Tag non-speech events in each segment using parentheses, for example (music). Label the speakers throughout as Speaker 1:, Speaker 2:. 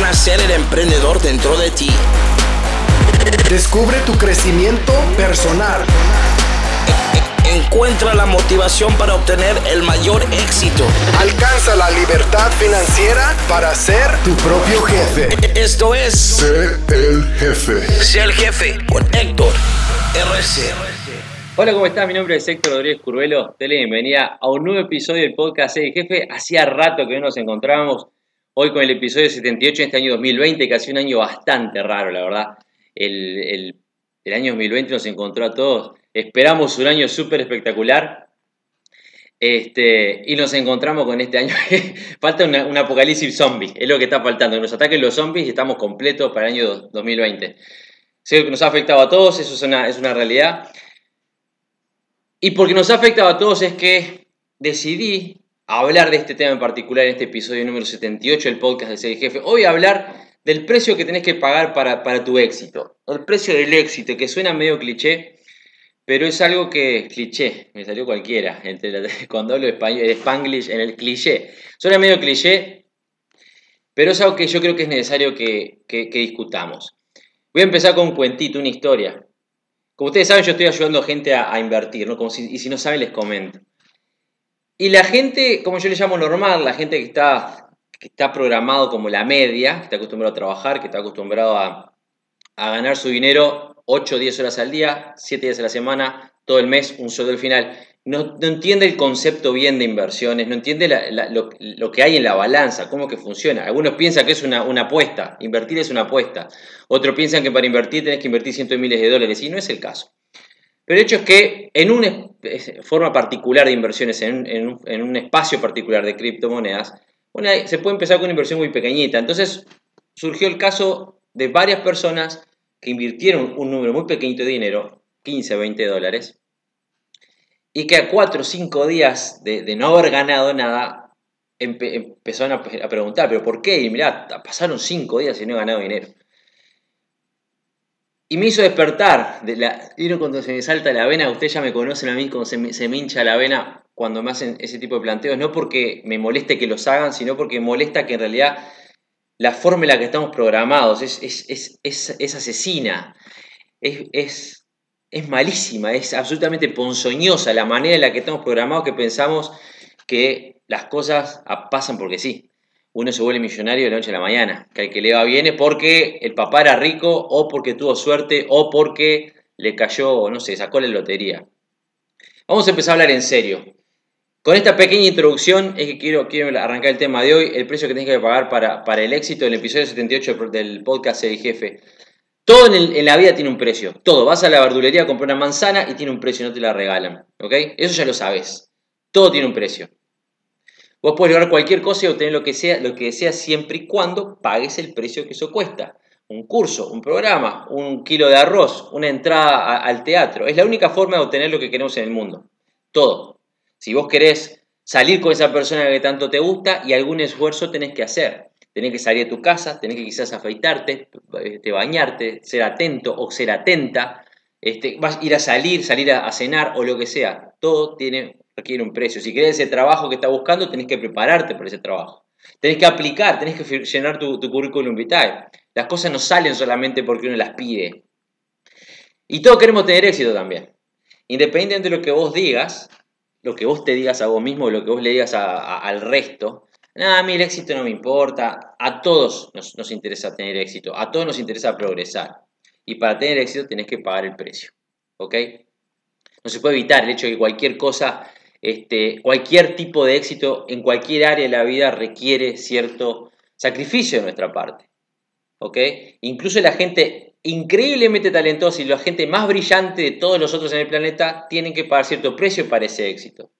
Speaker 1: Nacer el emprendedor dentro de ti.
Speaker 2: Descubre tu crecimiento personal.
Speaker 1: Encuentra la motivación para obtener el mayor éxito.
Speaker 2: Alcanza la libertad financiera para ser tu propio jefe.
Speaker 1: Esto es
Speaker 3: Sé el jefe.
Speaker 1: Sé el jefe con Héctor RC.
Speaker 4: Hola, ¿cómo estás? Mi nombre es Héctor Rodríguez Curvelo. Te la bienvenida a un nuevo episodio del podcast Sé el Jefe. Hacía rato que no nos encontrábamos. Hoy con el episodio 78 de este año 2020, que ha sido un año bastante raro, la verdad. El, el- año 2020 nos encontró a todos. Esperamos un año súper espectacular. Este, y nos encontramos con este año. (laughs) Falta un apocalipsis zombie. Es lo que está faltando. Nos ataquen los zombies y estamos completos para el año 2020. Sé que nos ha afectado a todos, eso es una, es una realidad. Y porque nos ha afectado a todos es que decidí hablar de este tema en particular en este episodio número 78 del podcast de Ser Jefe. Hoy hablar del precio que tenés que pagar para, para tu éxito. El precio del éxito, que suena medio cliché, pero es algo que... Cliché, me salió cualquiera. entre la- (laughs) Cuando hablo español, el spanglish en el cliché. Suena medio cliché, pero es algo que yo creo que es necesario que, que- discutamos. Voy a empezar con un cuentito, una historia. Como ustedes saben, yo estoy ayudando a gente a, a invertir, ¿no? Como si- y si no saben, les comento. Y la gente, como yo le llamo normal, la gente que está, que está programado como la media, que está acostumbrado a trabajar, que está acostumbrado a, a ganar su dinero 8 o 10 horas al día, 7 días a la semana, todo el mes, un sueldo al final. No, no entiende el concepto bien de inversiones, no entiende la- la- lo, lo que hay en la balanza, cómo que funciona. Algunos piensan que es una, una apuesta, invertir es una apuesta. Otros piensan que para invertir tenés que invertir cientos de miles de dólares, y no es el caso. Pero el hecho es que en una forma particular de inversiones, en un, en un- espacio particular de criptomonedas, se puede empezar con una inversión muy pequeñita. Entonces surgió el caso de varias personas que invirtieron un número muy pequeñito de dinero, 15, 20 dólares, y que a 4 o 5 días de, no haber ganado nada, empe- empezaron a, a preguntar, ¿pero por qué? Y mirá, pasaron 5 días y no he ganado dinero. Y me hizo despertar. De la, ¿Vieron cuando se me salta la vena? Ustedes ya me conocen a mí cuando se me, hincha la vena cuando me hacen ese tipo de planteos. No porque me moleste que los hagan, sino porque molesta que en realidad la forma en la que estamos programados es, es, es, es, es asesina. Es, malísima, es absolutamente ponzoñosa la manera en la que estamos programados que pensamos que las cosas pasan porque sí uno se vuelve millonario de la noche a la mañana. Que al que le va bien es porque el papá era rico o porque tuvo suerte o porque le cayó, no sé, sacó la lotería. Vamos a empezar a hablar en serio. Con esta pequeña introducción es que quiero, arrancar el tema de hoy, el precio que tienes que pagar para, el éxito del episodio 78 del podcast El Jefe. Todo en, en la vida tiene un precio, todo. Vas a la verdulería a comprar una manzana y tiene un precio, no te la regalan. ¿Ok? Eso ya lo sabes. Todo tiene un precio. Vos podés lograr cualquier cosa y obtener lo que sea, lo que deseas siempre y cuando pagues el precio que eso cuesta. Un curso, un programa, un kilo de arroz, una entrada al teatro. Es la única forma de obtener lo que queremos en el mundo. Todo. Si vos querés salir con esa persona que tanto te gusta y algún esfuerzo tenés que hacer. Tenés que salir de tu casa, tenés que quizás afeitarte, este, bañarte, ser atento o ser atenta. Este, vas a ir a salir, salir a, a cenar o lo que sea. Todo tiene, requiere un precio. Si querés ese trabajo que estás buscando, tenés que prepararte por ese trabajo. Tenés que aplicar, tenés que llenar tu, currículum vitae. Las cosas no salen solamente porque uno las pide. Y todos queremos tener éxito también. Independientemente de lo que vos digas, lo que vos te digas a vos mismo, lo que vos le digas al resto, nada, a mí el éxito no me importa. A todos nos, nos interesa tener éxito, a todos nos interesa progresar. Y para tener éxito tenés que pagar el precio. ¿Ok? No se puede evitar el hecho de que cualquier cosa, este, cualquier tipo de éxito en cualquier área de la vida requiere cierto sacrificio de nuestra parte. ¿Ok? Incluso la gente increíblemente talentosa y la gente más brillante de todos los otros en el planeta tienen que pagar cierto precio para ese éxito.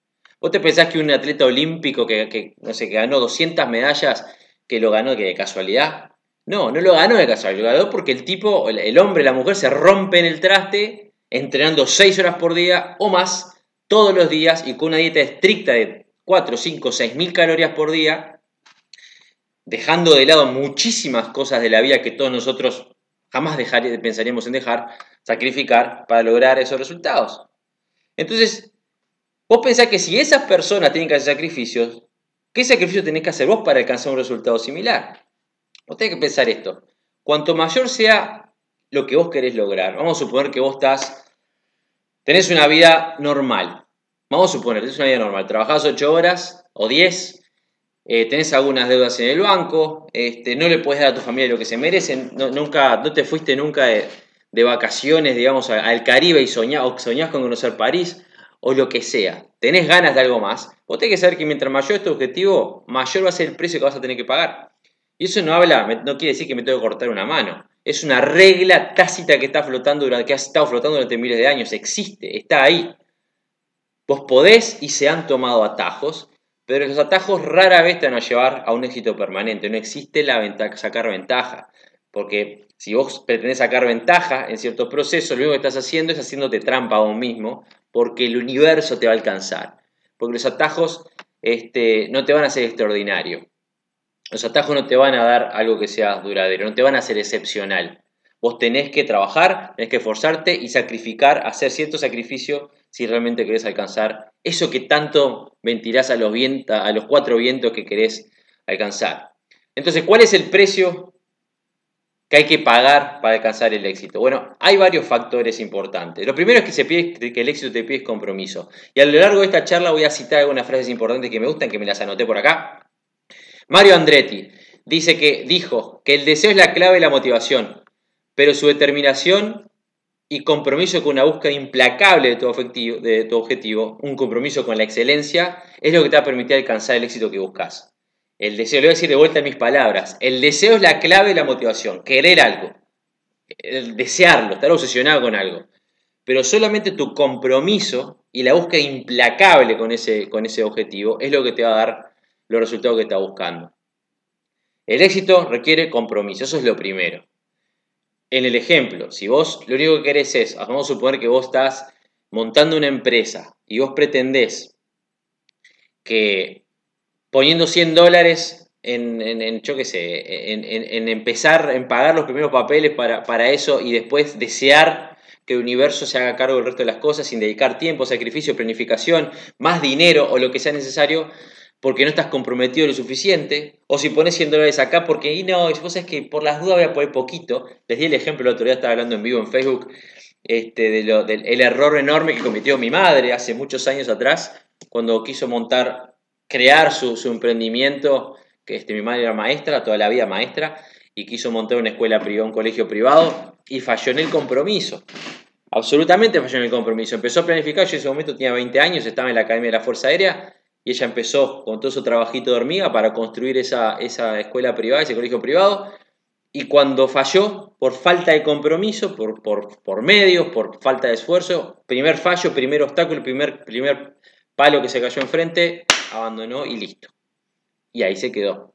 Speaker 4: ¿Vos te pensás que un atleta olímpico que, no sé, que ganó 200 medallas, que lo ganó de casualidad? No, no lo ganó de casualidad, lo ganó porque el tipo, el, hombre, la mujer se rompe en el traste entrenando 6 horas por día o más todos los días y con una dieta estricta de 4, 5, 6 mil calorías por día, dejando de lado muchísimas cosas de la vida que todos nosotros jamás dejar, pensaríamos en dejar, sacrificar para lograr esos resultados. Entonces, vos pensás que si esas personas tienen que hacer sacrificios, ¿qué sacrificio tenés que hacer vos para alcanzar un resultado similar? vos tenés que pensar esto. Cuanto mayor sea lo que vos querés lograr, vamos a suponer que vos estás, tenés una vida normal. Vamos a suponer, tenés una vida normal, trabajás 8 horas o 10, eh, tenés algunas deudas en el banco, este, no le puedes dar a tu familia lo que se merecen, no, nunca, no te fuiste nunca de, vacaciones, digamos, al Caribe y soñás, o soñás con conocer París, o lo que sea, tenés ganas de algo más, vos tenés que saber que mientras mayor es tu objetivo, mayor va a ser el precio que vas a tener que pagar. Y eso no habla, no quiere decir que me tengo que cortar una mano. Es una regla tácita que está flotando durante, que ha estado flotando durante miles de años. Existe, está ahí. Vos podés y se han tomado atajos, pero los atajos rara vez te van a llevar a un éxito permanente. No existe la ventaja, sacar ventaja. Porque si vos pretendés sacar ventaja en ciertos procesos, lo único que estás haciendo es haciéndote trampa a vos mismo, porque el universo te va a alcanzar. Porque los atajos este, no te van a hacer extraordinario. Los atajos no te van a dar algo que sea duradero, no te van a hacer excepcional. Vos tenés que trabajar, tenés que esforzarte y sacrificar, hacer cierto sacrificio si realmente querés alcanzar eso que tanto ventirás a los, a los cuatro vientos que querés alcanzar. Entonces, ¿cuál es el precio que hay que pagar para alcanzar el éxito? Bueno, hay varios factores importantes. Lo primero es que el éxito te pide compromiso. Y a lo largo de esta charla voy a citar algunas frases importantes que me gustan, que me las anoté por acá. Mario Andretti dice que dijo que el deseo es la clave de la motivación, pero su determinación y compromiso con una búsqueda implacable de tu, objetivo, de tu objetivo, un compromiso con la excelencia, es lo que te va a permitir alcanzar el éxito que buscas. El deseo, le voy a decir de vuelta en mis palabras, el deseo es la clave de la motivación, querer algo, el desearlo, estar obsesionado con algo. Pero solamente tu compromiso y la búsqueda implacable con ese, con ese objetivo es lo que te va a dar los resultados que estás buscando. El éxito requiere compromiso, eso es lo primero en el ejemplo, si vos lo único que querés es, vamos a suponer que vos estás montando una empresa y vos pretendés que poniendo 100 dólares en, en, yo qué sé, en, empezar, en pagar los primeros papeles para, para eso y después desear que el universo se haga cargo del resto de las cosas sin dedicar tiempo, sacrificio, planificación, más dinero o lo que sea necesario, porque no estás comprometido lo suficiente, o si pones 100 dólares acá porque, y no, vos sabés que por las dudas voy a poner poquito. Les di el ejemplo, el otro día estaba hablando en vivo en Facebook este, del el error enorme que cometió mi madre hace muchos años atrás, cuando quiso montar, crear su, su emprendimiento, que este, mi madre era maestra, toda la vida maestra, y quiso montar una escuela privada, un colegio privado, y falló en el compromiso. Absolutamente falló en el compromiso. Empezó a planificar, yo en ese momento tenía 20 años, estaba en la Academia de la Fuerza Aérea, y ella empezó con todo su trabajito de hormiga para construir esa, esa escuela privada, ese colegio privado, y cuando falló por falta de compromiso, por, por, medios, por falta de esfuerzo, primer fallo, primer obstáculo, primer, primer palo que se cayó enfrente, abandonó y listo. Y ahí se quedó.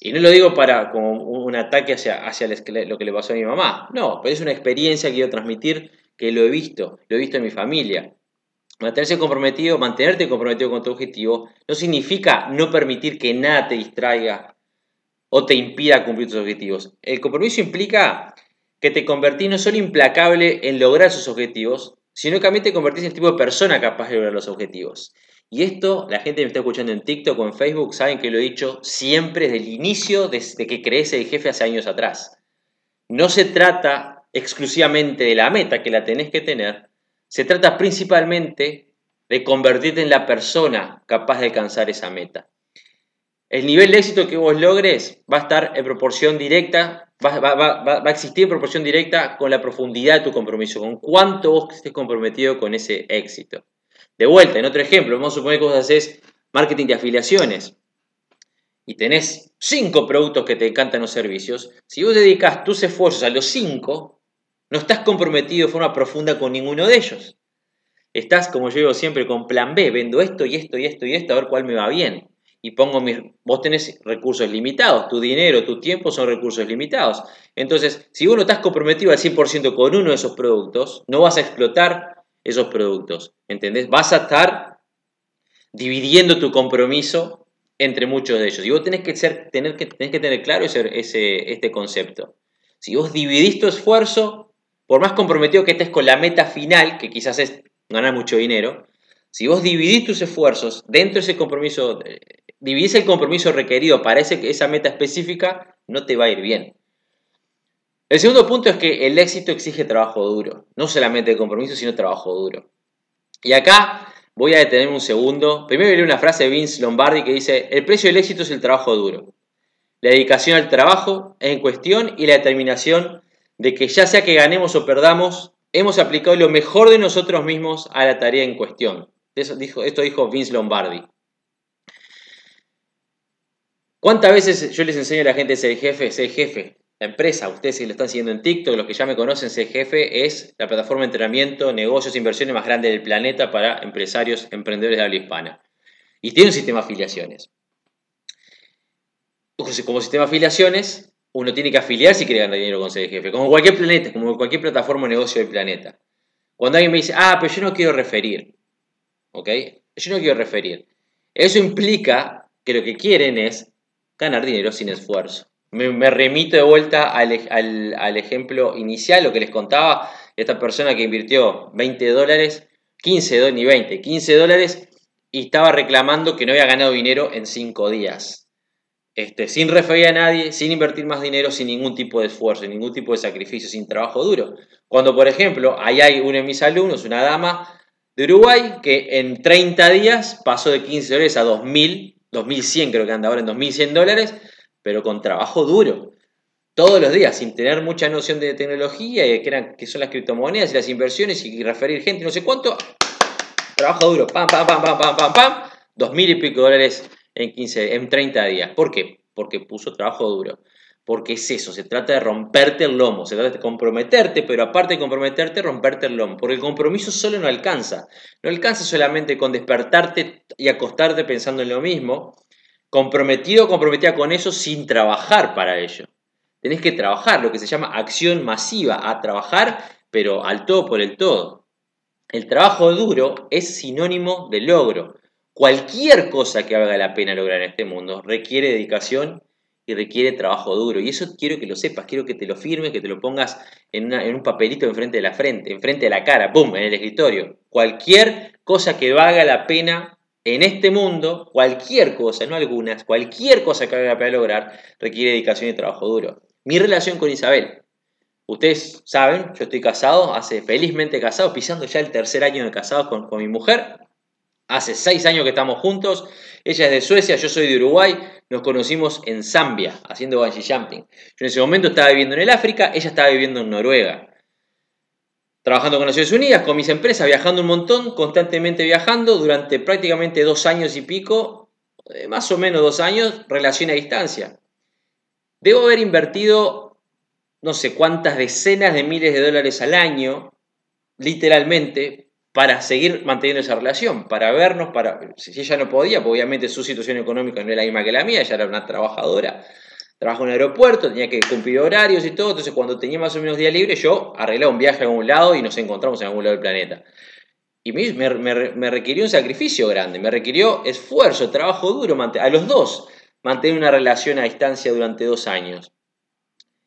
Speaker 4: Y no lo digo para como un ataque hacia, hacia lo que le pasó a mi mamá, no, pero es una experiencia que quiero transmitir que lo he visto, lo he visto en mi familia. Mantenerse comprometido, mantenerte comprometido con tu objetivo, no significa no permitir que nada te distraiga o te impida cumplir tus objetivos. El compromiso implica que te convertís no solo implacable en lograr esos objetivos, sino que también te convertís en el tipo de persona capaz de lograr los objetivos. Y esto, la gente que me está escuchando en TikTok o en Facebook, saben que lo he dicho siempre desde el inicio, desde que creé el jefe hace años atrás. No se trata exclusivamente de la meta, que la tenés que tener, se trata principalmente de convertirte en la persona capaz de alcanzar esa meta. El nivel de éxito que vos logres va a estar en proporción directa, va, a existir en proporción directa con la profundidad de tu compromiso, con cuánto vos estés comprometido con ese éxito. De vuelta, en otro ejemplo, vamos a suponer que vos haces marketing de afiliaciones y tenés cinco productos que te encantan los servicios. Si vos dedicas tus esfuerzos a los cinco, no estás comprometido de forma profunda con ninguno de ellos. Estás, como yo digo siempre, con plan B, vendo esto y esto y esto y esto, a ver cuál me va bien. Y pongo mis... Vos tenés recursos limitados, tu dinero, tu tiempo son recursos limitados. Entonces, si vos no estás comprometido al 100% con uno de esos productos, no vas a explotar esos productos. ¿Entendés? Vas a estar dividiendo tu compromiso entre muchos de ellos. Y vos tenés que, ser, tener, tenés que tener claro ese, ese, este concepto. Si vos dividís tu esfuerzo, por más comprometido que estés con la meta final, que quizás es ganar mucho dinero, si vos dividís tus esfuerzos dentro de ese compromiso, eh, dividís el compromiso requerido para esa meta específica, no te va a ir bien. El segundo punto es que el éxito exige trabajo duro, no solamente compromiso, sino trabajo duro. Y acá voy a detenerme un segundo. Primero leer una frase de Vince Lombardi que dice, el precio del éxito es el trabajo duro. La dedicación al trabajo en cuestión y la determinación de que ya sea que ganemos o perdamos, hemos aplicado lo mejor de nosotros mismos a la tarea en cuestión. Dijo, esto dijo Vince Lombardi. ¿Cuántas veces yo les enseño a la gente ser jefe, ser jefe? La empresa, ustedes si lo están siguiendo en TikTok, los que ya me conocen, ser jefe es la plataforma de entrenamiento, negocios, inversiones más grande del planeta para empresarios, emprendedores de habla hispana. Y tiene un sistema de afiliaciones. Como sistema de afiliaciones, uno tiene que afiliar si quiere ganar dinero con ser jefe, como cualquier planeta, como cualquier plataforma de negocio del planeta. Cuando alguien me dice, ah, pero yo no quiero referir, ¿ok? Yo no quiero referir. Eso implica que lo que quieren es ganar dinero sin esfuerzo. Me, remito de vuelta al, ejemplo inicial, lo que les contaba, esta persona que invirtió 20 dólares, 15 dólares, ni 20, 15 dólares, y estaba reclamando que no había ganado dinero en 5 días. Este, sin referir a nadie, sin invertir más dinero, sin ningún tipo de esfuerzo, ningún tipo de sacrificio, sin trabajo duro. Cuando, por ejemplo, ahí hay uno de mis alumnos, una dama de Uruguay, que en 30 días pasó de 15 dólares a 2.000, 2.100 creo que anda ahora en 2.100 dólares, pero con trabajo duro. Todos los días, sin tener mucha noción de tecnología, y que, eran, que son las criptomonedas y las inversiones y referir gente, no sé cuánto. Trabajo duro, pam, pam, pam, pam, pam, pam, pam. 2.000 y pico dólares en, 15, en 30 días. ¿Por qué? Porque puso trabajo duro. Porque es eso, se trata de romperte el lomo, se trata de comprometerte, pero aparte de comprometerte, romperte el lomo. Porque el compromiso solo no alcanza. No alcanza solamente con despertarte y acostarte pensando en lo mismo, comprometido o comprometida con eso sin trabajar para ello. Tenés que trabajar, lo que se llama acción masiva, a trabajar, pero al todo por el todo. El trabajo duro es sinónimo de logro. Cualquier cosa que valga la pena lograr en este mundo requiere dedicación y requiere trabajo duro. Y eso quiero que lo sepas, quiero que te lo firmes, que te lo pongas en, un papelito enfrente de la frente, enfrente de la cara, ¡pum!, en el escritorio. Cualquier cosa que valga la pena en este mundo, cualquier cosa, no algunas, cualquier cosa que valga la pena lograr requiere dedicación y trabajo duro. Mi relación con Isabel. Ustedes saben, yo estoy casado, hace felizmente casado, pisando ya el tercer año de casado con, con mi mujer. Hace seis años que estamos juntos. Ella es de Suecia, yo soy de Uruguay. Nos conocimos en Zambia, haciendo bungee jumping. Yo en ese momento estaba viviendo en el África, ella estaba viviendo en Noruega. Trabajando con Naciones Unidas, con mis empresas, viajando un montón, constantemente viajando, durante prácticamente dos años y pico, eh, más o menos dos años, relación a distancia. Debo haber invertido no sé cuántas decenas de miles de dólares al año, literalmente, para seguir manteniendo esa relación, para vernos, para si ella no podía, pues obviamente su situación económica no era la misma que la mía, ella era una trabajadora, trabajaba en un aeropuerto, tenía que cumplir horarios y todo, entonces cuando tenía más o menos día libre yo arreglaba un viaje a algún lado y nos encontramos en algún lado del planeta. Y me, me, requirió un sacrificio grande, me requirió esfuerzo, trabajo duro, a los dos, mantener una relación a distancia durante dos años.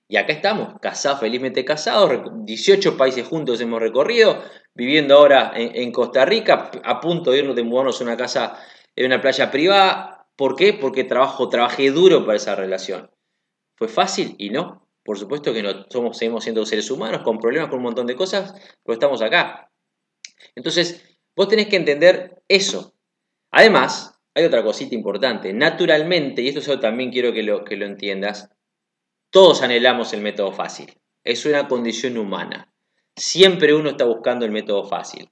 Speaker 4: Y acá estamos, casados, felizmente casados, 18 países juntos hemos recorrido, viviendo ahora en, Costa Rica, a punto de irnos de mudarnos a una casa en una playa privada. ¿Por qué? Porque trabajo, trabajé duro para esa relación. ¿Fue fácil? Y no. Por supuesto que no somos, seguimos siendo seres humanos con problemas, con un montón de cosas, pero estamos acá. Entonces, vos tenés que entender eso. Además, hay otra cosita importante. Naturalmente, y esto es algo también quiero que lo, que lo entiendas, todos anhelamos el método fácil. Es una condición humana. Siempre uno está buscando el método fácil.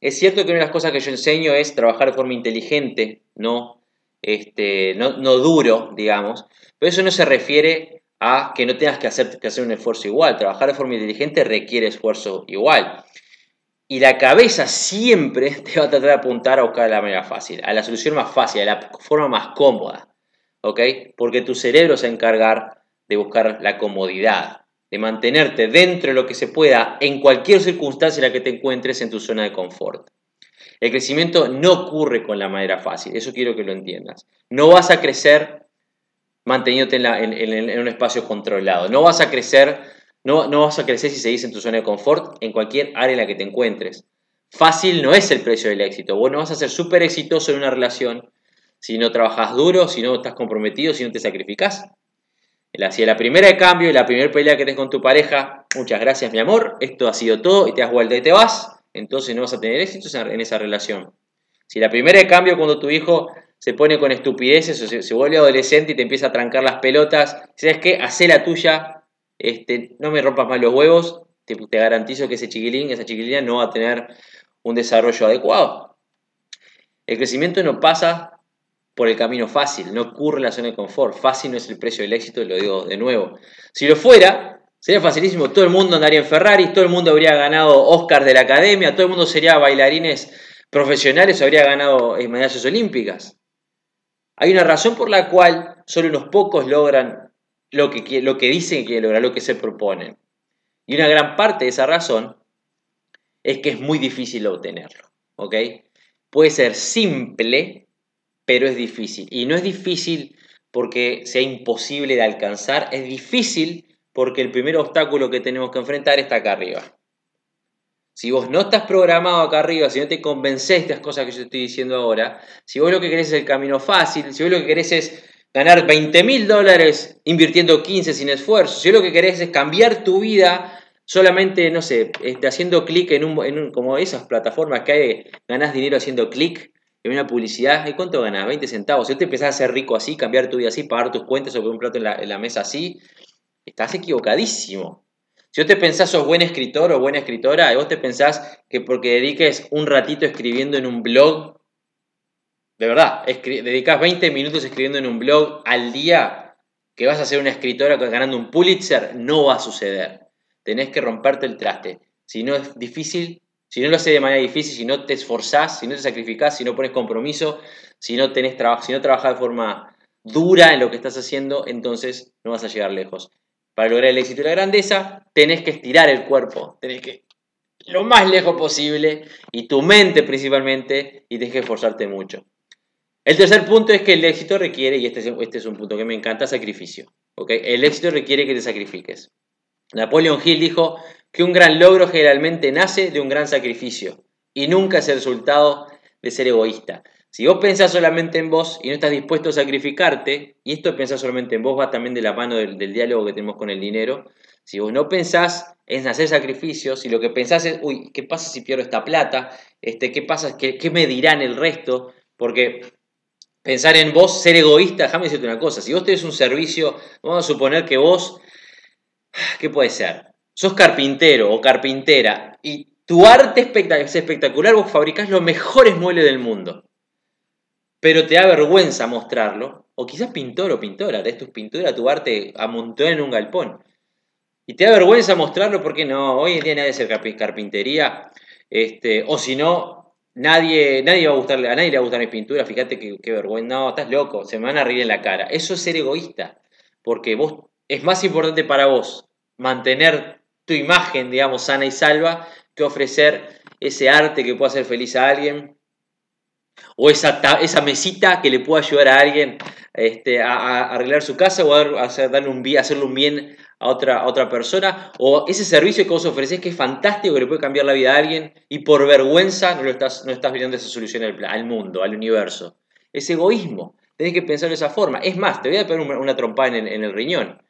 Speaker 4: Es cierto que una de las cosas que yo enseño es trabajar de forma inteligente, no, este, no, duro, digamos, pero eso no se refiere a que no tengas que hacer, que hacer un esfuerzo igual. Trabajar de forma inteligente requiere esfuerzo igual. Y la cabeza siempre (laughs) te va a tratar de apuntar a buscar la manera fácil, a la solución más fácil, a la forma más cómoda. ¿Ok? Porque tu cerebro se va a encargar de buscar la comodidad, de mantenerte dentro de lo que se pueda en cualquier circunstancia en la que te encuentres en tu zona de confort. El crecimiento no ocurre con la manera fácil, eso quiero que lo entiendas. No vas a crecer manteniéndote en, un espacio controlado, no vas a crecer, no, no vas a crecer si seguís en tu zona de confort en cualquier área en la que te encuentres. Fácil no es el precio del éxito, vos no vas a ser súper exitoso en una relación si no trabajas duro, si no estás comprometido, si no te sacrificas. Si a la primera de cambio y la primera pelea que tenés con tu pareja, muchas gracias mi amor, esto ha sido todo y te das vuelta y te vas, entonces no vas a tener éxito en esa relación. Si la primera de cambio cuando tu hijo se pone con estupideces se, vuelve adolescente y te empieza a trancar las pelotas, ¿sabes qué? Hacé la tuya, este, no me rompas más los huevos, te, te garantizo que ese chiquilín, esa chiquilina no va a tener un desarrollo adecuado. El crecimiento no pasa por el camino fácil, no ocurre la zona de confort. Fácil no es el precio del éxito, lo digo de nuevo. Si lo fuera, sería facilísimo. Todo el mundo andaría en Ferrari, todo el mundo habría ganado Oscars de la academia, todo el mundo sería bailarines profesionales habría ganado eh, medallas olímpicas. Hay una razón por la cual solo unos pocos logran lo que, lo que dicen que quieren lograr, lo que se proponen. Y una gran parte de esa razón es que es muy difícil obtenerlo. ¿ok? Puede ser simple, pero es difícil. Y no es difícil porque sea imposible de alcanzar, es difícil porque el primer obstáculo que tenemos que enfrentar está acá arriba. Si vos no estás programado acá arriba, si no te convences de estas cosas que yo estoy diciendo ahora, si vos lo que querés es el camino fácil, si vos lo que querés es ganar 20 mil dólares invirtiendo 15 sin esfuerzo, si vos lo que querés es cambiar tu vida solamente, no sé, este, haciendo clic en un, como esas plataformas que hay, ganás dinero haciendo clic una publicidad, ¿y cuánto ganás? 20 centavos. Si vos te empezás a ser rico así, cambiar tu vida así, pagar tus cuentas o poner un plato en la mesa así, estás equivocadísimo. Si vos te pensás sos buen escritor o buena escritora, y vos te pensás que porque dediques un ratito escribiendo en un blog, de verdad, dedicas 20 minutos escribiendo en un blog al día, que vas a ser una escritora ganando un Pulitzer, no va a suceder. Tenés que romperte el traste. Si no es difícil, si no lo haces de manera difícil, si no te esforzás, si no te sacrificás, si no pones compromiso, si no, tenés si no trabajas de forma dura en lo que estás haciendo, entonces no vas a llegar lejos. Para lograr el éxito y la grandeza, tenés que estirar el cuerpo, tenés que lo más lejos posible y tu mente principalmente y tenés que esforzarte mucho. El tercer punto es que el éxito requiere, y este es, este es un punto que me encanta, sacrificio. ¿okay? El éxito requiere que te sacrifiques. Napoleon Hill dijo que un gran logro generalmente nace de un gran sacrificio y nunca es el resultado de ser egoísta. Si vos pensás solamente en vos y no estás dispuesto a sacrificarte, y esto pensás solamente en vos va también de la mano del, diálogo que tenemos con el dinero, si vos no pensás en hacer sacrificios, si lo que pensás es, uy, ¿qué pasa si pierdo esta plata? Este, ¿Qué pasa? ¿Qué, qué me dirán el resto? Porque pensar en vos, ser egoísta, déjame decirte una cosa, si vos tenés un servicio, vamos a suponer que vos, ¿qué puede ser? Sos carpintero o carpintera y tu arte es espectacular, vos fabricás los mejores muebles del mundo pero te da vergüenza mostrarlo, o quizás pintor o pintora, de tus pintura, tu arte amontona en un galpón, y te da vergüenza mostrarlo porque no, hoy en día nadie hace carpintería, este, o si no, nadie, nadie va a gustarle, a nadie le va a gustar mi pintura, fíjate qué, vergüenza, no, estás loco, se me van a reír en la cara. Eso es ser egoísta, porque vos es más importante para vos mantener tu imagen, digamos, sana y salva, que ofrecer ese arte que pueda hacer feliz a alguien, o esa, esa mesita que le pueda ayudar a alguien este, a, arreglar su casa o a, darle un, hacerle un bien a otra, otra persona, o ese servicio que vos ofreces que es fantástico, que le puede cambiar la vida a alguien y por vergüenza no, lo estás, no estás esa solución al, mundo, al universo. Es egoísmo, tenés que pensar de esa forma. Es más, te voy a poner una, trompada en, el riñón.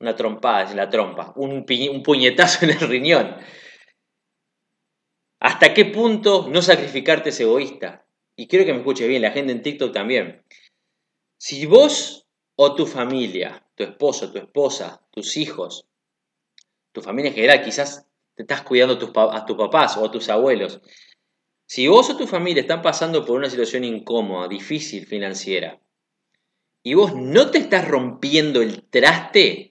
Speaker 4: Una trompada es la trompa, un, un puñetazo en el riñón. ¿Hasta qué punto no sacrificarte es egoísta? Y quiero que me escuche bien, la gente en TikTok también. Si vos o tu familia, tu esposo, tu esposa, tus hijos, tu familia en general, quizás te estás cuidando a tus, a tus papás o a tus abuelos. Si vos o tu familia están pasando por una situación incómoda, difícil financiera, y vos no te estás rompiendo el traste,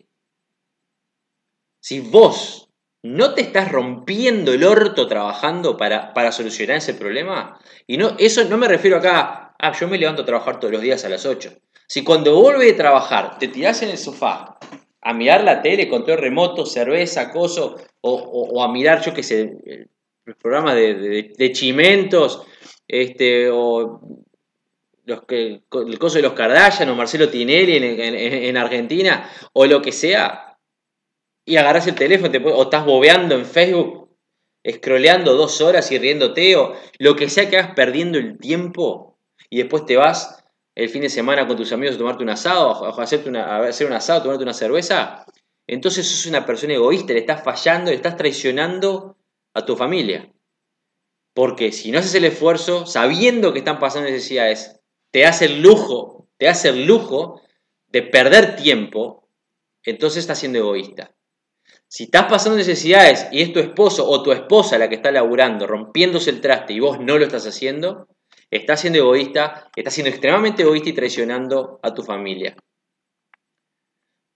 Speaker 4: si vos ¿no te estás rompiendo el orto trabajando para, para solucionar ese problema? Y no, eso no me refiero acá, ah, yo me levanto a trabajar todos los días a las 8. Si cuando vuelve a trabajar te tirás en el sofá a mirar la tele, control remoto, cerveza, coso, o, a mirar, yo qué sé, los programas de, de, chimentos, este, o los que, el coso de los Kardashian o Marcelo Tinelli en, en Argentina, o lo que sea, y agarras el teléfono o estás bobeando en Facebook, scrolleando dos horas y riéndote o lo que sea que hagas perdiendo el tiempo y después te vas el fin de semana con tus amigos a tomarte un asado, a hacerte una, hacer un asado, tomarte una cerveza, entonces sos una persona egoísta, le estás fallando, le estás traicionando a tu familia. Porque si no haces el esfuerzo, sabiendo que están pasando necesidades, te hace el lujo, te hace el lujo de perder tiempo, entonces estás siendo egoísta. Si estás pasando necesidades y es tu esposo o tu esposa la que está laburando, rompiéndose el traste y vos no lo estás haciendo, estás siendo egoísta, estás siendo extremadamente egoísta y traicionando a tu familia.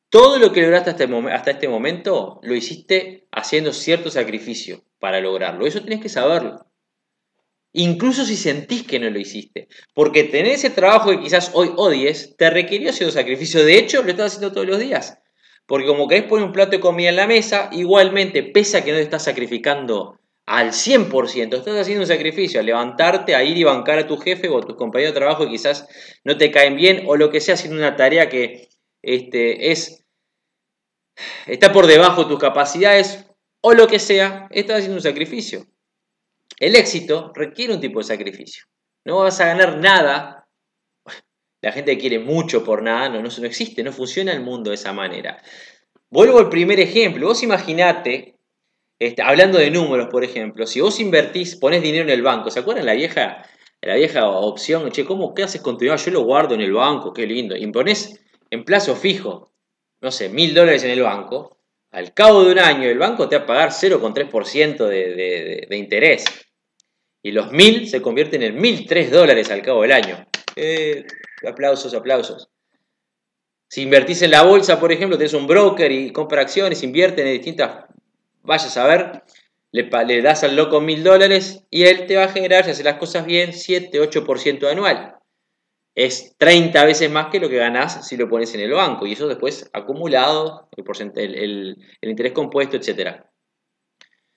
Speaker 4: Todo lo que lograste hasta, hasta este momento lo hiciste haciendo cierto sacrificio para lograrlo. Eso tienes que saberlo. Incluso si sentís que no lo hiciste. Porque tener ese trabajo que quizás hoy odies te requirió cierto sacrificio. De hecho, lo estás haciendo todos los días. Porque como querés poner un plato de comida en la mesa, igualmente, pese a que no te estás sacrificando al 100%, estás haciendo un sacrificio, a levantarte, a ir y bancar a tu jefe o a tus compañeros de trabajo que quizás no te caen bien, o lo que sea, haciendo una tarea que este, es, está por debajo de tus capacidades, o lo que sea, estás haciendo un sacrificio. El éxito requiere un tipo de sacrificio. No vas a ganar nada. La gente quiere mucho por nada, no, no, no existe, no funciona el mundo de esa manera. Vuelvo al primer ejemplo. Vos imaginate, este, hablando de números, por ejemplo, si vos invertís, pones dinero en el banco, ¿se acuerdan la vieja, la vieja opción? Che, ¿cómo, ¿qué haces con dinero? Yo lo guardo en el banco, qué lindo. Y pones en plazo fijo, no sé, mil dólares en el banco, al cabo de un año el banco te va a pagar 0,3% de, de, de, interés. Y los mil se convierten en mil tres dólares al cabo del año. Eh, aplausos, aplausos. Si invertís en la bolsa, por ejemplo, tenés un broker y compra acciones, invierte en distintas, vayas a ver, le, das al loco mil dólares y él te va a generar, si hace las cosas bien, 7, 8% anual es 30 veces más que lo que ganás si lo pones en el banco. Y eso después acumulado, el, interés compuesto, etc.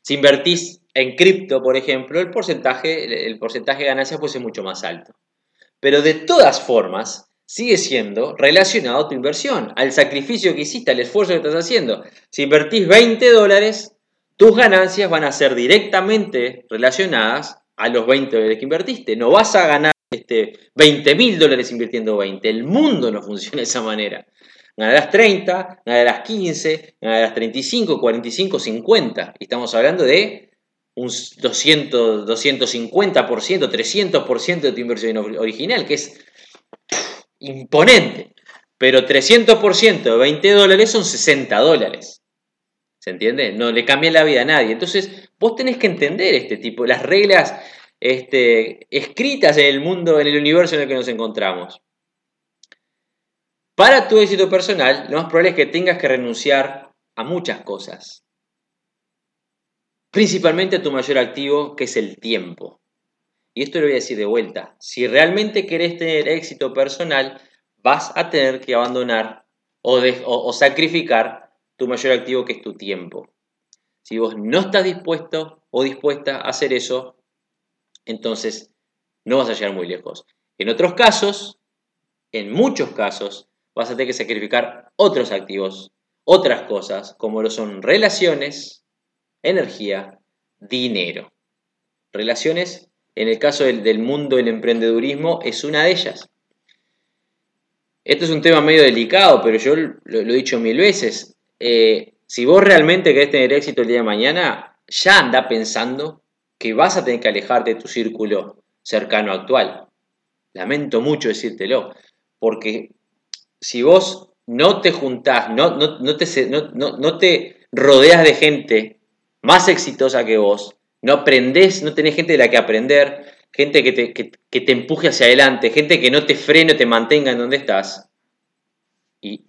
Speaker 4: Si invertís en cripto, por ejemplo, el porcentaje, el porcentaje de ganancias puede ser mucho más alto. Pero de todas formas, sigue siendo relacionado a tu inversión, al sacrificio que hiciste, al esfuerzo que estás haciendo. Si invertís 20 dólares, tus ganancias van a ser directamente relacionadas a los 20 dólares que invertiste. No vas a ganar este, 20 mil dólares invirtiendo 20. El mundo no funciona de esa manera. Ganarás 30, ganarás 15, ganarás 35, 45, 50. Y estamos hablando de un 200, 250%, 300% de tu inversión original, que es imponente. Pero 300% de 20 dólares son 60 dólares. ¿Se entiende? No le cambia la vida a nadie. Entonces, vos tenés que entender este tipo, las reglas este, escritas en el mundo, en el universo en el que nos encontramos. Para tu éxito personal, lo más probable es que tengas que renunciar a muchas cosas. Principalmente a tu mayor activo, que es el tiempo. Y esto lo voy a decir de vuelta. Si realmente querés tener éxito personal, vas a tener que abandonar o, o sacrificar tu mayor activo, que es tu tiempo. Si vos no estás dispuesto o dispuesta a hacer eso, entonces no vas a llegar muy lejos. En otros casos, en muchos casos, vas a tener que sacrificar otros activos, otras cosas, como lo son relaciones, energía, dinero. Relaciones, en el caso del, mundo del emprendedurismo, es una de ellas. Esto es un tema medio delicado, pero yo lo, he dicho mil veces. Eh, si vos realmente querés tener éxito el día de mañana, ya anda pensando que vas a tener que alejarte de tu círculo cercano actual. Lamento mucho decírtelo, porque si vos no te juntás, no, no, te, no, te rodeas de gente más exitosa que vos, no aprendés, no tenés gente de la que aprender, gente que te, que te empuje hacia adelante, gente que no te frene, te mantenga en donde estás, y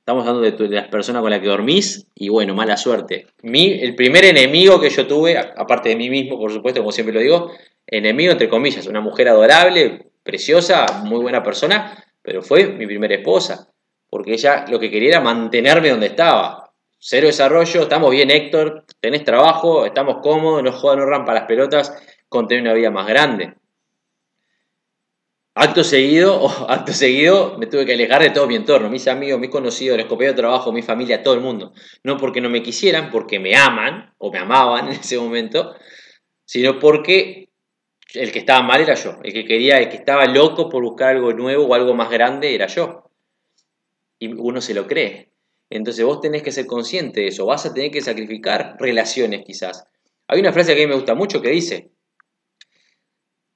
Speaker 4: Estamos hablando de, las personas con las que dormís y bueno, mala suerte. Mi, el primer enemigo que yo tuve, aparte de mí mismo, por supuesto, como siempre lo digo, enemigo entre comillas, una mujer adorable, preciosa, muy buena persona, pero fue mi primera esposa, porque ella lo que quería era mantenerme donde estaba. Cero desarrollo, estamos bien Héctor, tenés trabajo, estamos cómodos, no jodan, no rampa las pelotas, con tener una vida más grande. Acto seguido, (laughs) acto seguido, me tuve que alejar de todo mi entorno, mis amigos, mis conocidos, los compañeros de trabajo, mi familia, todo el mundo. No porque no me quisieran, porque me aman o me amaban (laughs) en ese momento, sino porque El que estaba mal era yo. El que quería, el que estaba loco por buscar algo nuevo o algo más grande era yo. Y uno se lo cree. Entonces vos tenés que ser consciente de eso. Vas a tener que sacrificar relaciones quizás. Hay una frase que a mí me gusta mucho que dice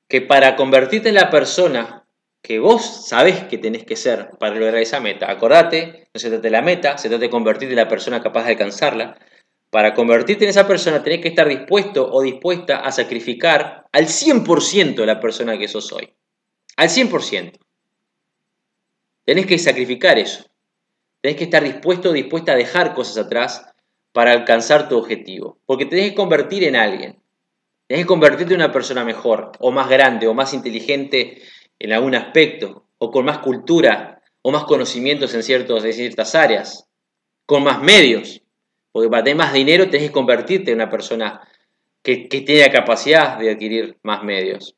Speaker 4: que para convertirte en la persona que vos sabés que tenés que ser para lograr esa meta, acordate, no se trata de la meta, se trata de convertirte en la persona capaz de alcanzarla. Para convertirte en esa persona tenés que estar dispuesto o dispuesta a sacrificar al 100% la persona que sos hoy. Al 100%. Tenés que sacrificar eso. Tenés que estar dispuesto o dispuesta a dejar cosas atrás para alcanzar tu objetivo. Porque tenés que convertir en alguien. Tenés que convertirte en una persona mejor, o más grande, o más inteligente en algún aspecto, o con más cultura, o más conocimientos en, ciertas áreas, con más medios. Porque para tener más dinero tenés que convertirte en una persona que, que tiene la capacidad de adquirir más medios.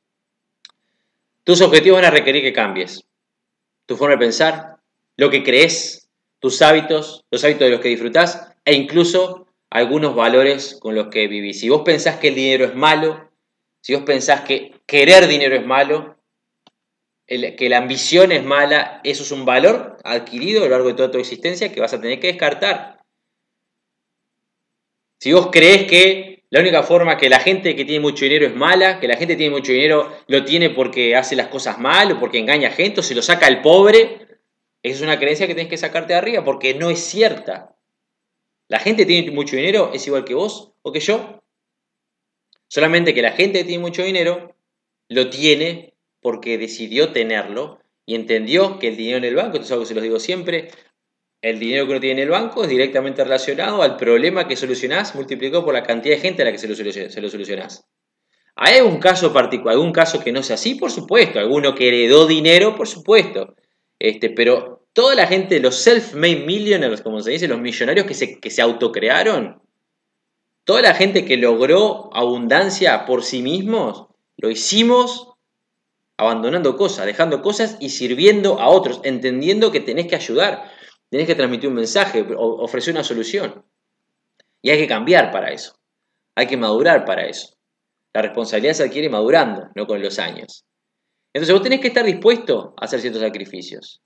Speaker 4: Tus objetivos van a requerir que cambies. Tu forma de pensar, lo que crees, tus hábitos, los hábitos de los que disfrutás e incluso algunos valores con los que vivís. Si vos pensás que el dinero es malo, si vos pensás que querer dinero es malo, que la ambición es mala, eso es un valor adquirido a lo largo de toda tu existencia que vas a tener que descartar. Si vos crees que la única forma que la gente que tiene mucho dinero es mala, que la gente que tiene mucho dinero lo tiene porque hace las cosas mal o porque engaña a gente o se lo saca al pobre, es una creencia que tienes que sacarte de arriba porque no es cierta. La gente que tiene mucho dinero es igual que vos o que yo. Solamente que la gente que tiene mucho dinero lo tiene porque decidió tenerlo y entendió que el dinero en el banco, esto es algo que se los digo siempre, el dinero que uno tiene en el banco es directamente relacionado al problema que solucionás multiplicado por la cantidad de gente a la que se lo, solucionás. ¿Hay algún caso particular, algún caso que no sea así? Por supuesto. ¿Alguno que heredó dinero? Por supuesto. Este, pero toda la gente, los self-made millionaires, como se dice, los millonarios que se, que se autocrearon, toda la gente que logró abundancia por sí mismos, lo hicimos abandonando cosas, dejando cosas y sirviendo a otros, entendiendo que tenés que ayudar. Tienes que transmitir un mensaje, ofrecer una solución. Y hay que cambiar para eso. Hay que madurar para eso. La responsabilidad se adquiere madurando, no con los años. Entonces vos tenés que estar dispuesto a hacer ciertos sacrificios.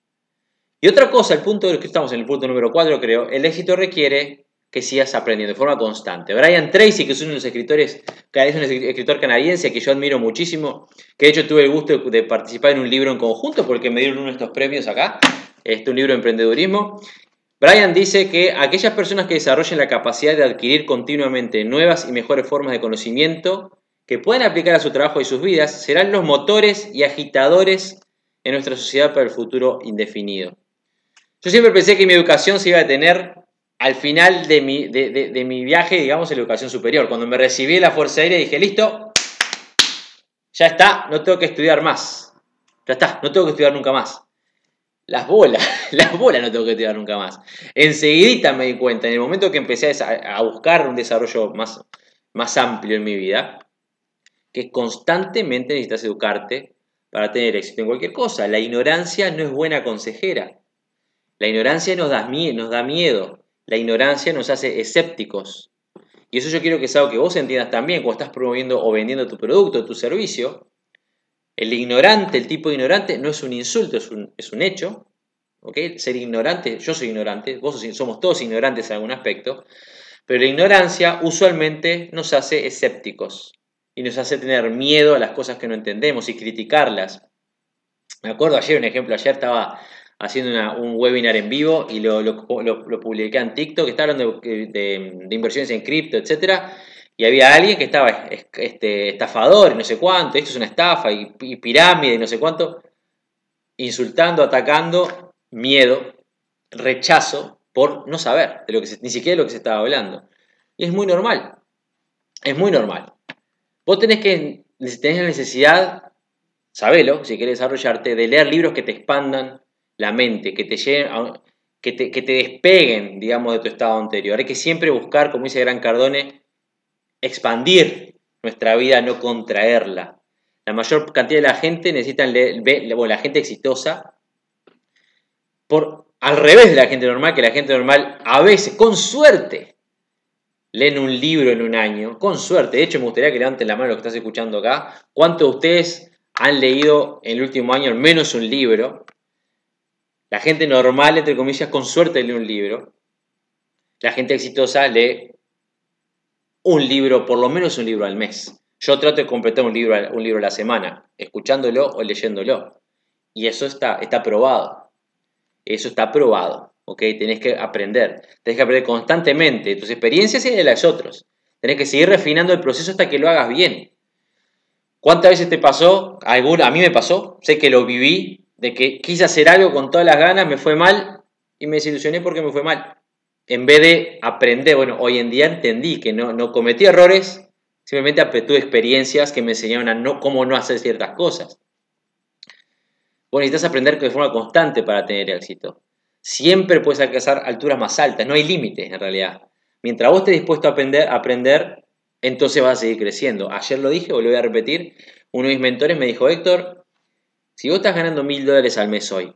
Speaker 4: Y otra cosa, el punto que estamos en el punto número 4, creo, el éxito requiere que sigas aprendiendo de forma constante. Brian Tracy, que es uno de los escritores, es un escritor canadiense que yo admiro muchísimo, que de hecho tuve el gusto de participar en un libro en conjunto porque me dieron uno de estos premios acá, este, un libro de emprendedurismo. Brian dice que aquellas personas que desarrollen la capacidad de adquirir continuamente nuevas y mejores formas de conocimiento que pueden aplicar a su trabajo y sus vidas serán los motores y agitadores en nuestra sociedad para el futuro indefinido. Yo siempre pensé que mi educación se iba a tener al final de mi, de, mi viaje, digamos, en la educación superior. Cuando me recibí la Fuerza Aérea dije, listo, ya está, no tengo que estudiar más. Ya está, no tengo que estudiar nunca más. Las bolas, (laughs) las bolas no tengo que tirar nunca más. Enseguidita me di cuenta, en el momento que empecé a, buscar un desarrollo más, más amplio en mi vida, que constantemente necesitas educarte para tener éxito en cualquier cosa. La ignorancia no es buena consejera. La ignorancia nos da, nos da miedo. La ignorancia nos hace escépticos. Y eso yo quiero que sea que vos entiendas también cuando estás promoviendo o vendiendo tu producto, tu servicio. El ignorante, el tipo de ignorante, no es un insulto, es un, es un hecho. Ser ignorante, yo soy ignorante, vos somos todos ignorantes en algún aspecto, pero la ignorancia usualmente nos hace escépticos y nos hace tener miedo a las cosas que no entendemos y criticarlas. Me acuerdo ayer, un ejemplo, ayer estaba haciendo un webinar en vivo y lo, lo, publiqué en TikTok, que estaba hablando de, inversiones en cripto, etcétera, y había alguien que estaba este, estafador y no sé cuánto, esto es una estafa y, pirámide y no sé cuánto, insultando, atacando, miedo, rechazo por no saber de lo que ni siquiera de lo que se estaba hablando. Y es muy normal, es muy normal. Vos tenés que tenés la necesidad, sabelo, si querés desarrollarte, de leer libros que te expandan la mente, que te lleven, que te, que te despeguen, digamos, de tu estado anterior. Hay que siempre buscar, como dice Gran Cardone, expandir nuestra vida, no contraerla. La mayor cantidad de la gente necesita leer, la gente exitosa, por al revés de la gente normal, que la gente normal a veces, con suerte, leen un libro en un año, con suerte, de hecho me gustaría que levanten la mano los que estás escuchando acá, ¿cuántos de ustedes han leído en el último año al menos un libro? La gente normal, entre comillas, con suerte lee un libro. La gente exitosa lee un libro, por lo menos un libro al mes. Yo trato de completar un libro, un libro a la semana, escuchándolo o leyéndolo. Y eso está, está probado. Eso está probado. ¿Ok? Tenés que aprender. Tenés que aprender constantemente tus experiencias y de las otros. Tenés que seguir refinando el proceso hasta que lo hagas bien. ¿Cuántas veces te pasó? A mí me pasó. Sé que lo viví. De que quise hacer algo con todas las ganas, me fue mal y me desilusioné porque me fue mal. En vez de aprender, bueno, hoy en día entendí que no, no cometí errores, simplemente tuve experiencias que me enseñaron a no, cómo no hacer ciertas cosas. Bueno, necesitas aprender de forma constante para tener éxito. Siempre puedes alcanzar alturas más altas, no hay límites en realidad. Mientras vos estés dispuesto a aprender, aprender, entonces vas a seguir creciendo. Ayer lo dije, lo voy a repetir, uno de mis mentores me dijo, Héctor, si vos estás ganando mil dólares al mes hoy,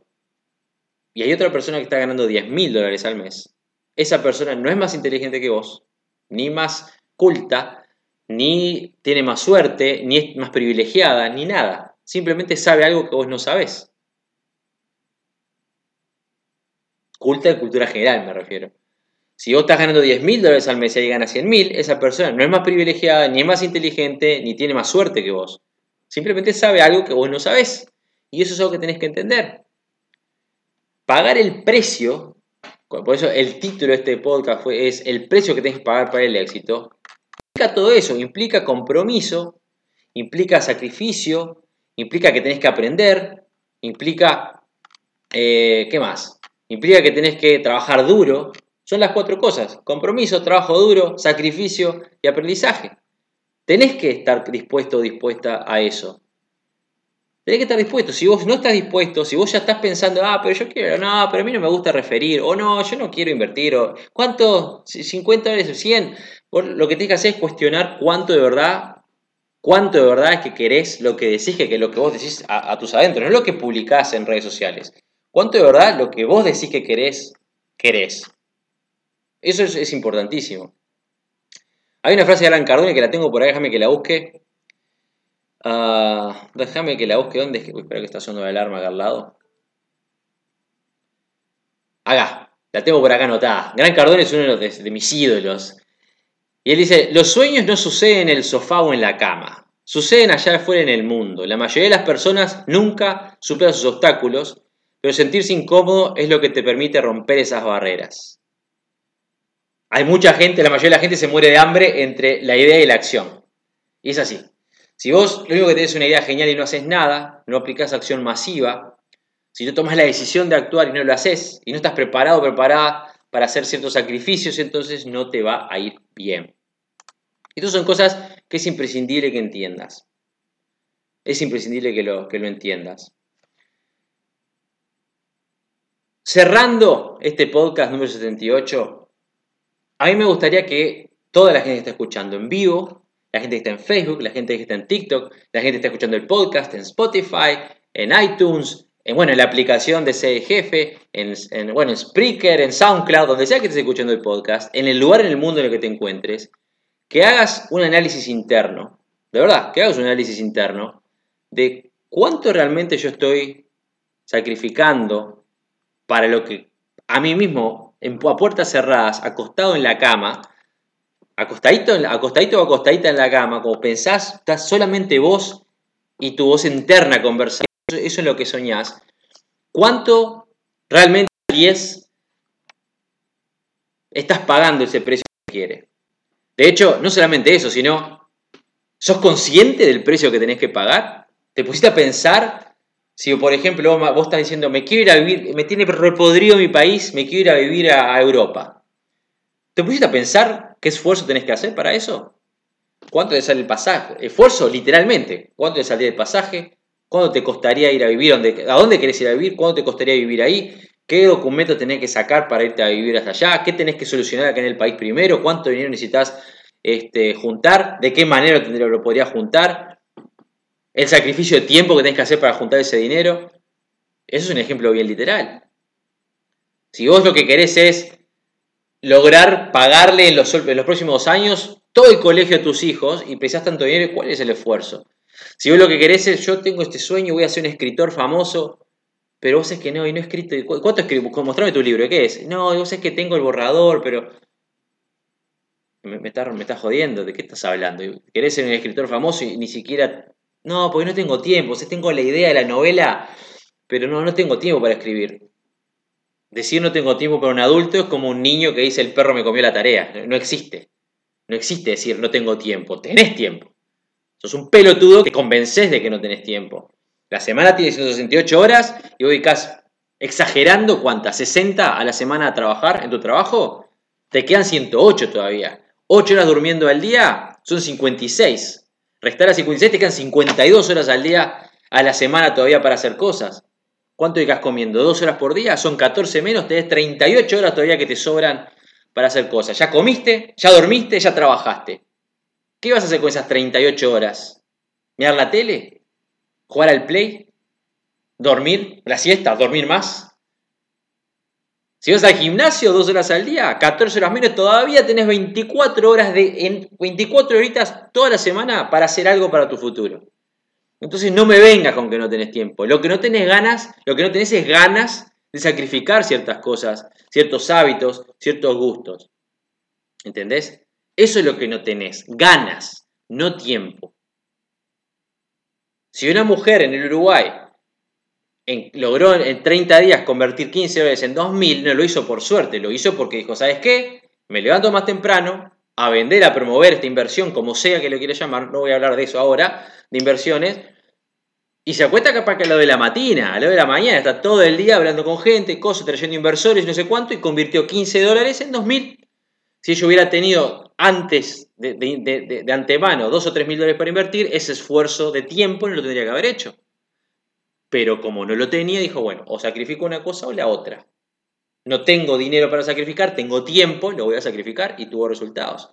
Speaker 4: y hay otra persona que está ganando diez mil dólares al mes, esa persona no es más inteligente que vos, ni más culta, ni tiene más suerte, ni es más privilegiada, ni nada simplemente sabe algo que vos no sabés. Culta de cultura general me refiero. Si vos estás ganando 10 mil dólares al mes y ganas 100 mil, esa persona no es más privilegiada, ni es más inteligente, ni tiene más suerte que vos. Simplemente sabe algo que vos no sabés. Y eso es algo que tenés que entender. Pagar el precio, por eso el título de este podcast fue, es el precio que tenés que pagar para el éxito. Implica todo eso, implica compromiso, implica sacrificio, implica que tenés que aprender, implica, eh, ¿qué más? Implica que tenés que trabajar duro. Son las cuatro cosas, compromiso, trabajo duro, sacrificio y aprendizaje. Tenés que estar dispuesto o dispuesta a eso. Tenés que estar dispuesto. Si vos no estás dispuesto, si vos ya estás pensando, ah, pero yo quiero, no, pero a mí no me gusta referir, o no, yo no quiero invertir, o ¿cuánto? ¿50 dólares o 100? lo que tenés que hacer es cuestionar cuánto de verdad cuánto de verdad es que querés lo que decís, que, que lo que vos decís a, tus adentros, no es lo que publicás en redes sociales. ¿Cuánto de verdad lo que vos decís que querés, querés? Eso es, importantísimo. Hay una frase de Alan Cardone que la tengo por ahí, déjame que la busque. Ah, déjame que la busque. ¿Dónde es que? Uy, que está sonando la alarma acá al lado. Acá, la tengo por acá anotada. Gran Cardone es uno de mis ídolos. Y él dice, los sueños no suceden en el sofá o en la cama, suceden allá afuera en el mundo. La mayoría de las personas nunca superan sus obstáculos, pero sentirse incómodo es lo que te permite romper esas barreras. Hay mucha gente, la mayoría de la gente se muere de hambre entre la idea y la acción. Y es así. Si vos lo único que tenés es una idea genial y no haces nada, no aplicás acción masiva, si no tomas la decisión de actuar y no lo haces, y no estás preparado o preparada para hacer ciertos sacrificios, entonces no te va a ir bien. Estas son cosas que es imprescindible que entiendas. Es imprescindible que lo, que lo entiendas. Cerrando este podcast número 78, a mí me gustaría que toda la gente que está escuchando en vivo, la gente que está en Facebook, la gente que está en TikTok, la gente que está escuchando el podcast en Spotify, en iTunes, en, bueno, en la aplicación de Ese Jefe, en, en, bueno, en Spreaker, en SoundCloud, donde sea que estés escuchando el podcast, en el lugar en el mundo en el que te encuentres, que hagas un análisis interno, de verdad, que hagas un análisis interno de cuánto realmente yo estoy sacrificando para lo que a mí mismo, en, a puertas cerradas, acostado en la cama, acostadito, acostadito o acostadita en la cama, como pensás, estás solamente vos y tu voz interna conversando eso es lo que soñás, ¿cuánto realmente 10 estás pagando ese precio que quiere? De hecho, no solamente eso, sino, ¿sos consciente del precio que tenés que pagar? ¿Te pusiste a pensar si, por ejemplo, vos, estás diciendo, me quiero ir a vivir, me tiene repodrido mi país, me quiero ir a vivir a, Europa? ¿Te pusiste a pensar qué esfuerzo tenés que hacer para eso? ¿Cuánto te sale el pasaje? Esfuerzo, literalmente. ¿Cuánto te saldría el pasaje? ¿Cuánto te costaría ir a vivir? ¿A dónde querés ir a vivir? ¿Cuánto te costaría vivir ahí? ¿Qué documento tenés que sacar para irte a vivir hasta allá? ¿Qué tenés que solucionar acá en el país primero? ¿Cuánto dinero necesitas este, juntar? ¿De qué manera lo podrías juntar? ¿El sacrificio de tiempo que tenés que hacer para juntar ese dinero? Eso es un ejemplo bien literal. Si vos lo que querés es lograr pagarle en los, en los próximos años todo el colegio a tus hijos y precisas tanto dinero, ¿cuál es el esfuerzo? Si vos lo que querés es, yo tengo este sueño, voy a ser un escritor famoso, pero vos es que no, y no he escrito, ¿cuánto escribo? Mostrame tu libro, ¿qué es? No, vos es que tengo el borrador, pero... Me, me, estás, me estás jodiendo, ¿de qué estás hablando? ¿Querés ser un escritor famoso y ni siquiera... No, porque no tengo tiempo, o sea, tengo la idea de la novela, pero no, no tengo tiempo para escribir. Decir no tengo tiempo para un adulto es como un niño que dice el perro me comió la tarea. No existe. No existe decir no tengo tiempo. Tenés tiempo. Sos un pelotudo que convences de que no tenés tiempo. La semana tiene 168 horas y vos dedicás exagerando cuántas, 60 a la semana a trabajar en tu trabajo. Te quedan 108 todavía. 8 horas durmiendo al día son 56. Restar a 56 te quedan 52 horas al día a la semana todavía para hacer cosas. ¿Cuánto dedicas comiendo? ¿Dos horas por día? Son 14 menos, tenés 38 horas todavía que te sobran para hacer cosas. Ya comiste, ya dormiste, ya trabajaste. ¿Qué vas a hacer con esas 38 horas? ¿Mirar la tele? ¿Jugar al play? ¿Dormir? ¿La siesta? ¿Dormir más? Si vas al gimnasio dos horas al día, 14 horas menos, todavía tenés 24 horas de, en 24 horitas toda la semana para hacer algo para tu futuro. Entonces no me vengas con que no tenés tiempo. Lo que no tenés ganas, lo que no tenés es ganas de sacrificar ciertas cosas, ciertos hábitos, ciertos gustos. ¿Entendés? Eso es lo que no tenés. Ganas, no tiempo. Si una mujer en el Uruguay logró en 30 días convertir 15 dólares en 2.000, no lo hizo por suerte, lo hizo porque dijo, ¿sabes qué? Me levanto más temprano a vender, a promover esta inversión, como sea que lo quiera llamar, no voy a hablar de eso ahora, de inversiones, y se acuesta capaz que a lo de la matina, a lo de la mañana, está todo el día hablando con gente, cosas, trayendo inversores, no sé cuánto, y convirtió 15 dólares en 2.000. Si yo hubiera tenido antes de, de, antemano 2 o 3 mil dólares para invertir, ese esfuerzo de tiempo no lo tendría que haber hecho. Pero como no lo tenía, dijo, bueno, o sacrifico una cosa o la otra. No tengo dinero para sacrificar, tengo tiempo, lo voy a sacrificar y tuvo resultados.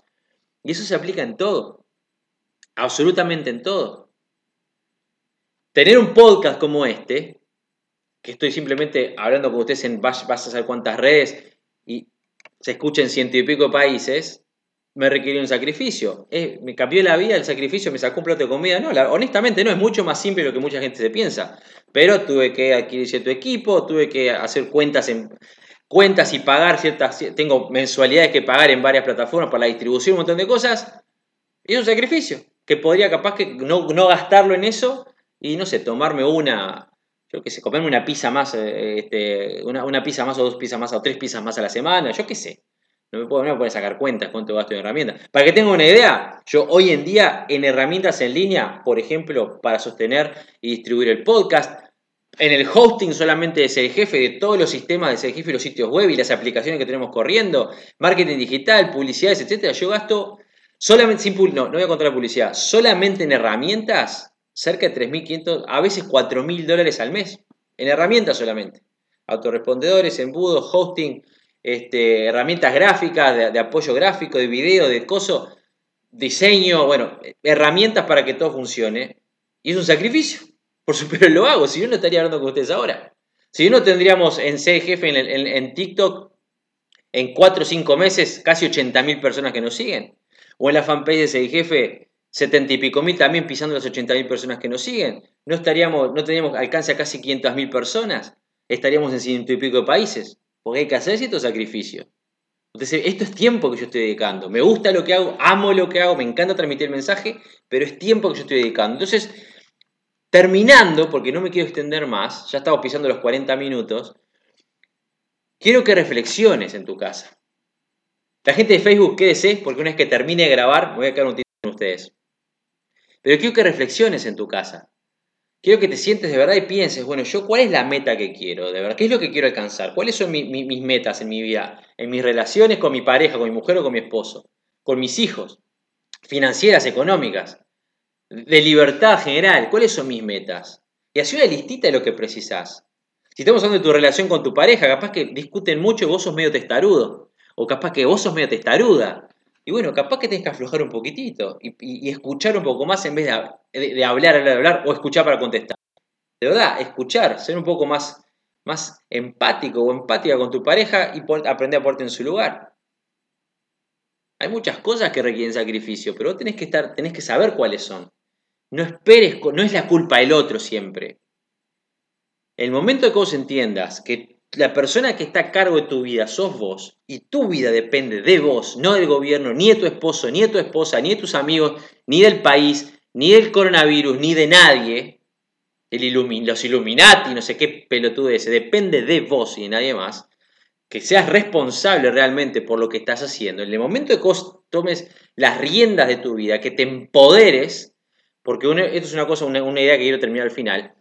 Speaker 4: Y eso se aplica en todo. Absolutamente en todo. Tener un podcast como este, que estoy simplemente hablando con ustedes en vas, a saber cuántas redes y se escucha en ciento y pico países, me requirió un sacrificio. Me cambió la vida, el sacrificio me sacó un plato de comida. No, honestamente no, es mucho más simple de lo que mucha gente se piensa. Pero tuve que adquirir cierto equipo, tuve que hacer cuentas en cuentas y pagar ciertas, tengo mensualidades que pagar en varias plataformas para la distribución, un montón de cosas. Y es un sacrificio, que podría capaz que no, no gastarlo en eso y no sé, tomarme una, yo qué sé, comerme una pizza más, eh, este, una, una, pizza más o dos pizzas más o tres pizzas más a la semana, yo qué sé. No me puedo, no puedo sacar cuentas cuánto gasto en herramientas. Para que tenga una idea, yo hoy en día en herramientas en línea, por ejemplo, para sostener y distribuir el podcast, en el hosting solamente de ser jefe, de todos los sistemas de ser jefe, los sitios web y las aplicaciones que tenemos corriendo, marketing digital, publicidades, etcétera, yo gasto solamente sin no, no voy a contar la publicidad, solamente en herramientas cerca de 3.500, a veces 4.000 dólares al mes, en herramientas solamente. Autorespondedores, embudos, hosting, este, herramientas gráficas, de, apoyo gráfico, de video, de coso, diseño, bueno, herramientas para que todo funcione. Y es un sacrificio. (laughs) Por supuesto lo hago, si yo no estaría hablando con ustedes ahora. Si no tendríamos en C Jefe, en, en, TikTok, en 4 o 5 meses, casi 80.000 personas que nos siguen. O en la fanpage de C Jefe, 70 y pico mil, también pisando las 80 mil personas que nos siguen. No, estaríamos, no tendríamos alcance a casi 500 mil personas. Estaríamos en ciento y pico de países. Porque hay que hacer cierto sacrificio. Entonces, esto es tiempo que yo estoy dedicando. Me gusta lo que hago, amo lo que hago, me encanta transmitir el mensaje, pero es tiempo que yo estoy dedicando. Entonces, terminando, porque no me quiero extender más, ya estamos pisando los 40 minutos, quiero que reflexiones en tu casa. La gente de Facebook, quédese, porque una vez que termine de grabar, voy a quedar un tiempo con ustedes. Pero quiero que reflexiones en tu casa. Quiero que te sientes de verdad y pienses, bueno, yo cuál es la meta que quiero, de verdad, qué es lo que quiero alcanzar, cuáles son mis metas en mi vida, en mis relaciones con mi pareja, con mi mujer o con mi esposo, con mis hijos, financieras, económicas, de libertad general, cuáles son mis metas. Y así una listita de lo que precisas. Si estamos hablando de tu relación con tu pareja, capaz que discuten mucho y vos sos medio testarudo, o capaz que vos sos medio testaruda, y bueno, capaz que tenés que aflojar un poquitito y, escuchar un poco más en vez de, hablar, hablar, hablar o escuchar para contestar. De verdad, escuchar, ser un poco más, más empático o empática con tu pareja y aprender a ponerte en su lugar. Hay muchas cosas que requieren sacrificio, pero vos tenés que, estar, tenés que saber cuáles son. No esperes, no es la culpa del otro siempre. El momento que vos entiendas que la persona que está a cargo de tu vida sos vos y tu vida depende de vos, no del gobierno, ni de tu esposo, ni de tu esposa, ni de tus amigos, ni del país, ni del coronavirus, ni de nadie, el los Illuminati, no sé qué ese, depende de vos y de nadie más, que seas responsable realmente por lo que estás haciendo. En el momento de que tomes las riendas de tu vida, que te empoderes, porque esto es una cosa, una, una idea que quiero terminar al final,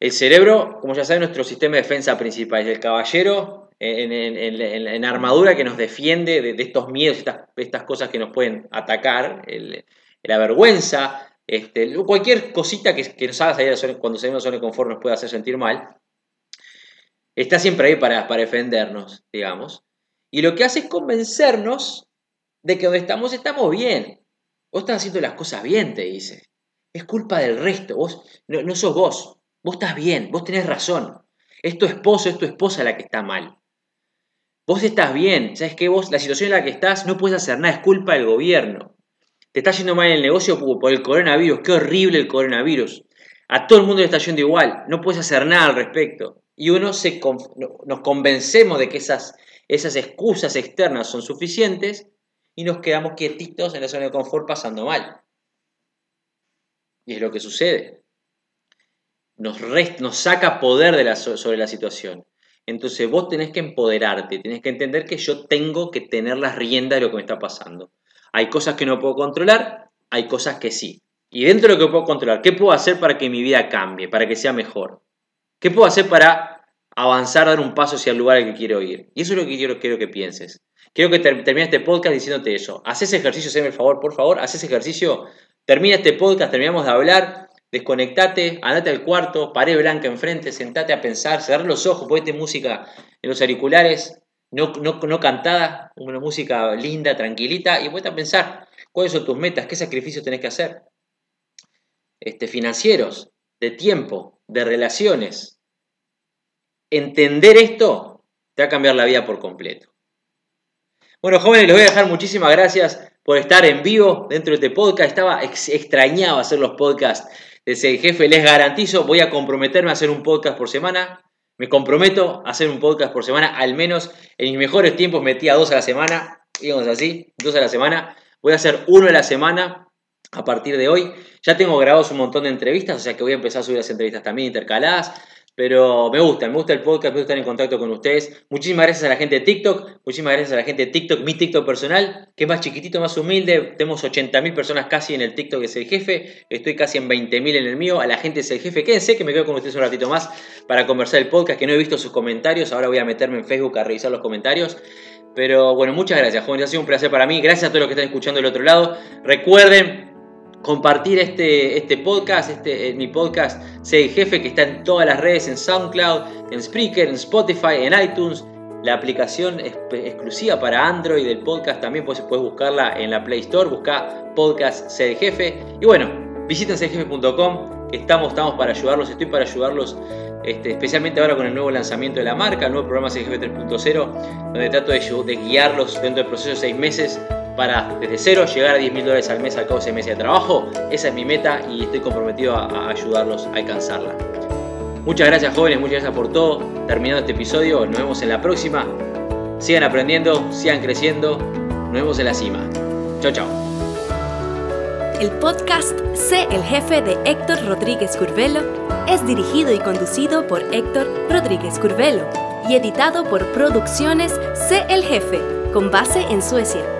Speaker 4: el cerebro, como ya saben, nuestro sistema de defensa principal es el caballero en, armadura que nos defiende de, estos miedos, estas, estas cosas que nos pueden atacar, la vergüenza, este, cualquier cosita que, nos haga salir cuando salimos de zona de confort nos pueda hacer sentir mal, está siempre ahí para, para defendernos, digamos. Y lo que hace es convencernos de que donde estamos estamos bien. Vos estás haciendo las cosas bien, te dice. Es culpa del resto, vos no, no sos vos. Vos estás bien, vos tenés razón. Es tu esposo, es tu esposa la que está mal. Vos estás bien, ¿sabes qué? Vos, la situación en la que estás, no puedes hacer nada, es culpa del gobierno. Te está yendo mal el negocio por el coronavirus, qué horrible el coronavirus. A todo el mundo le está yendo igual, no puedes hacer nada al respecto. Y uno se, nos convencemos de que esas, esas excusas externas son suficientes y nos quedamos quietitos en la zona de confort pasando mal. Y es lo que sucede nos, saca poder sobre la situación. Entonces vos tenés que empoderarte, tenés que entender que yo tengo que tener las riendas de lo que me está pasando. Hay cosas que no puedo controlar, hay cosas que sí. Y dentro de lo que puedo controlar, ¿qué puedo hacer para que mi vida cambie, para que sea mejor? ¿Qué puedo hacer para avanzar, dar un paso hacia el lugar al que quiero ir? Y eso es lo que quiero, quiero que pienses. Quiero que termine este podcast diciéndote eso. Haz ese ejercicio, hazme el favor, por favor, haz ese ejercicio. Termina este podcast, terminamos de hablar Desconectate, andate al cuarto, pared blanca enfrente, sentate a pensar, cerrar los ojos, ponete música en los auriculares, no, no, cantada, una música linda, tranquilita, y ponete a pensar cuáles son tus metas, qué sacrificios tenés que hacer. Este, financieros, de tiempo, de relaciones. Entender esto te va a cambiar la vida por completo. Bueno, jóvenes, les voy a dejar muchísimas gracias por estar en vivo dentro de este podcast. Estaba extrañado hacer los podcasts ese jefe, les garantizo, voy a comprometerme a hacer un podcast por semana. Me comprometo a hacer un podcast por semana, al menos en mis mejores tiempos metía dos a la semana, digamos así, dos a la semana. Voy a hacer uno a la semana a partir de hoy. Ya tengo grabados un montón de entrevistas, o sea que voy a empezar a subir las entrevistas también intercaladas. Pero me gusta, me gusta el podcast, me gusta estar en contacto con ustedes. Muchísimas gracias a la gente de TikTok, muchísimas gracias a la gente de TikTok, mi TikTok personal, que es más chiquitito, más humilde. Tenemos 80.000 personas casi en el TikTok, es el jefe. Estoy casi en 20.000 en el mío. A la gente es el jefe. Quédense que me quedo con ustedes un ratito más para conversar el podcast, que no he visto sus comentarios. Ahora voy a meterme en Facebook a revisar los comentarios. Pero bueno, muchas gracias, jóvenes. Ha sido un placer para mí. Gracias a todos los que están escuchando del otro lado. Recuerden compartir este, este podcast, este, eh, mi podcast Sé Jefe, que está en todas las redes, en SoundCloud, en Spreaker, en Spotify, en iTunes. La aplicación exclusiva para Android del podcast también puedes, puedes buscarla en la Play Store, busca podcast Sé Jefe. Y bueno, visiten sejefe.com, que estamos, estamos para ayudarlos, estoy para ayudarlos, este, especialmente ahora con el nuevo lanzamiento de la marca, el nuevo programa Jefe 3.0, donde trato de, de guiarlos dentro del proceso de seis meses para desde cero llegar a 10 mil dólares al mes al cabo de ese meses de trabajo. Esa es mi meta y estoy comprometido a, ayudarlos a alcanzarla. Muchas gracias jóvenes, muchas gracias por todo. Terminando este episodio, nos vemos en la próxima. Sigan aprendiendo, sigan creciendo. Nos vemos en la cima. Chao, chao.
Speaker 5: El podcast Sé el jefe de Héctor Rodríguez Curvelo es dirigido y conducido por Héctor Rodríguez Curvelo y editado por Producciones Sé el jefe, con base en Suecia.